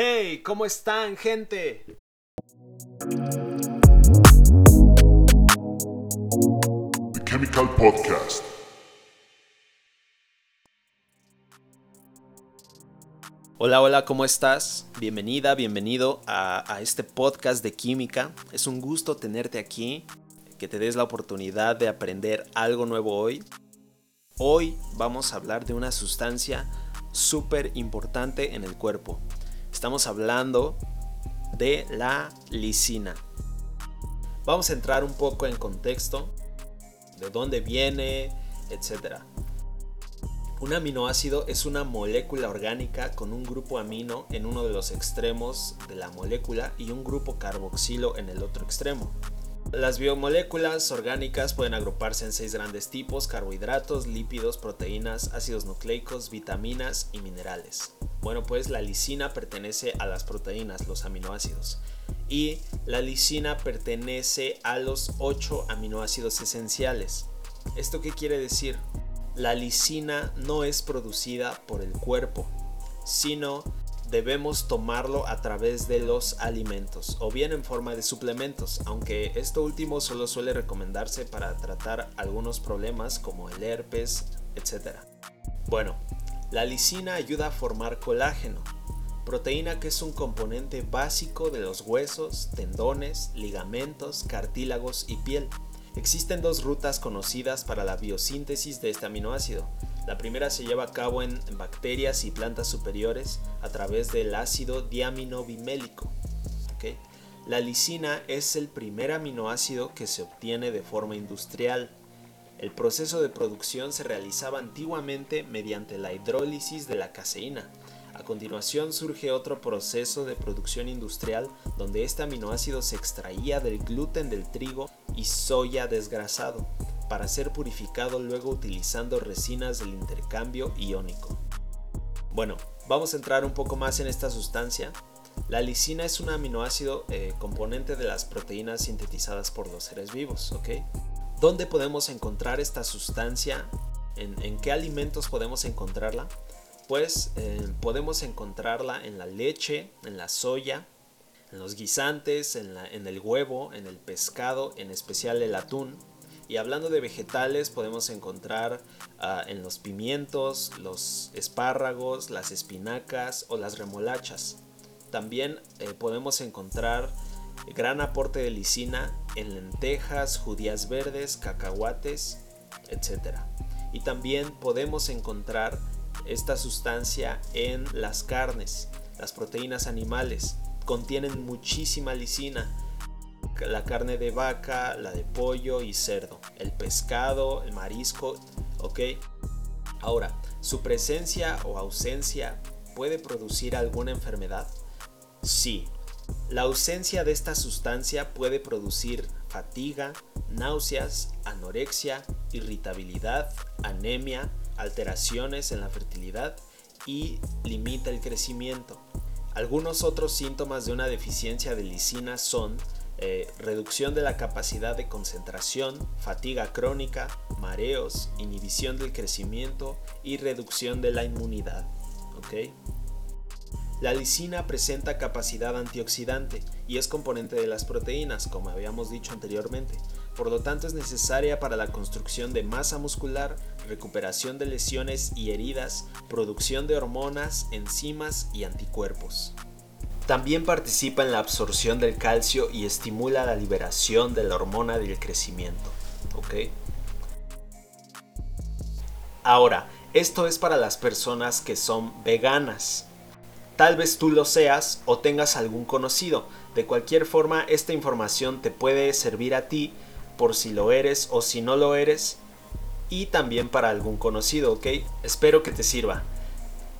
Hey, ¿cómo están, gente? The Chemical Podcast. Hola, hola, ¿cómo estás? Bienvenida, bienvenido a, a, este podcast de química. Es un gusto tenerte aquí, que te des la oportunidad de aprender algo nuevo hoy. Hoy vamos a hablar de una sustancia súper importante en el cuerpo. Estamos hablando de la lisina. Vamos a entrar un poco en contexto de dónde viene, etc. Un aminoácido es una molécula orgánica con un grupo amino en uno de los extremos de la molécula y un grupo carboxilo en el otro extremo. Las biomoléculas orgánicas pueden agruparse en seis grandes tipos, carbohidratos, lípidos, proteínas, ácidos nucleicos, vitaminas y minerales. Bueno, pues la lisina pertenece a las proteínas, los aminoácidos. Y la lisina pertenece a los 8 aminoácidos esenciales. ¿Esto qué quiere decir? La lisina no es producida por el cuerpo, sino debemos tomarlo a través de los alimentos o bien en forma de suplementos, aunque esto último solo suele recomendarse para tratar algunos problemas como el herpes, etc. Bueno, la lisina ayuda a formar colágeno, proteína que es un componente básico de los huesos, tendones, ligamentos, cartílagos y piel. Existen dos rutas conocidas para la biosíntesis de este aminoácido. La primera se lleva a cabo en bacterias y plantas superiores a través del ácido diaminobimélico. La lisina es el primer aminoácido que se obtiene de forma industrial. El proceso de producción se realizaba antiguamente mediante la hidrólisis de la caseína. A continuación surge otro proceso de producción industrial donde este aminoácido se extraía del gluten del trigo y soya desgrasado para ser purificado luego utilizando resinas del intercambio iónico. Bueno, vamos a entrar un poco más en esta sustancia. La lisina es un aminoácido eh, componente de las proteínas sintetizadas por los seres vivos, ¿ok? ¿Dónde podemos encontrar esta sustancia? ¿En, qué alimentos podemos encontrarla? Pues eh, podemos encontrarla en la leche, en la soya, en los guisantes, en, el huevo, en el pescado, en especial el atún, y hablando de vegetales, podemos encontrar uh, en los pimientos, los espárragos, las espinacas o las remolachas. También eh, podemos encontrar gran aporte de lisina en lentejas, judías verdes, cacahuates, etc. Y también podemos encontrar esta sustancia en las carnes, las proteínas animales. Contienen muchísima lisina la carne de vaca, la de pollo y cerdo, el pescado, el marisco, ¿ok? Ahora, ¿su presencia o ausencia puede producir alguna enfermedad? Sí. La ausencia de esta sustancia puede producir fatiga, náuseas, anorexia, irritabilidad, anemia, alteraciones en la fertilidad y limita el crecimiento. Algunos otros síntomas de una deficiencia de lisina son eh, reducción de la capacidad de concentración, fatiga crónica, mareos, inhibición del crecimiento y reducción de la inmunidad. La lisina presenta capacidad antioxidante y es componente de las proteínas, como habíamos dicho anteriormente. Por lo tanto es necesaria para la construcción de masa muscular, recuperación de lesiones y heridas, producción de hormonas, enzimas y anticuerpos. También participa en la absorción del calcio y estimula la liberación de la hormona del crecimiento. Ahora, esto es para las personas que son veganas. Tal vez tú lo seas o tengas algún conocido. De cualquier forma, esta información te puede servir a ti por si lo eres o si no lo eres. Y también para algún conocido, ¿ok? Espero que te sirva.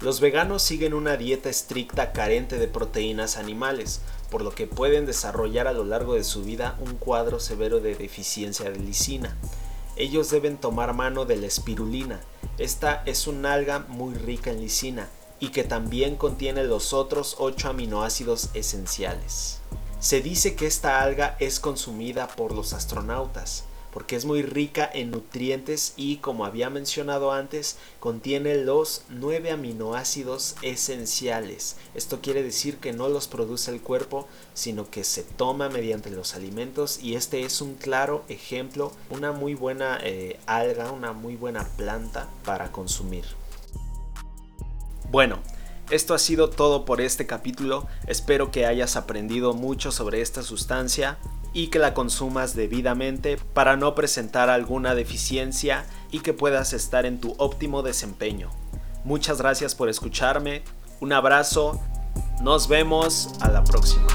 Los veganos siguen una dieta estricta carente de proteínas animales, por lo que pueden desarrollar a lo largo de su vida un cuadro severo de deficiencia de lisina. Ellos deben tomar mano de la espirulina. Esta es un alga muy rica en lisina y que también contiene los otros 8 aminoácidos esenciales. Se dice que esta alga es consumida por los astronautas, porque es muy rica en nutrientes y como había mencionado antes, contiene los 9 aminoácidos esenciales. Esto quiere decir que no los produce el cuerpo, sino que se toma mediante los alimentos y este es un claro ejemplo, una muy buena eh, alga, una muy buena planta para consumir. Bueno, esto ha sido todo por este capítulo, espero que hayas aprendido mucho sobre esta sustancia y que la consumas debidamente para no presentar alguna deficiencia y que puedas estar en tu óptimo desempeño. Muchas gracias por escucharme, un abrazo, nos vemos a la próxima.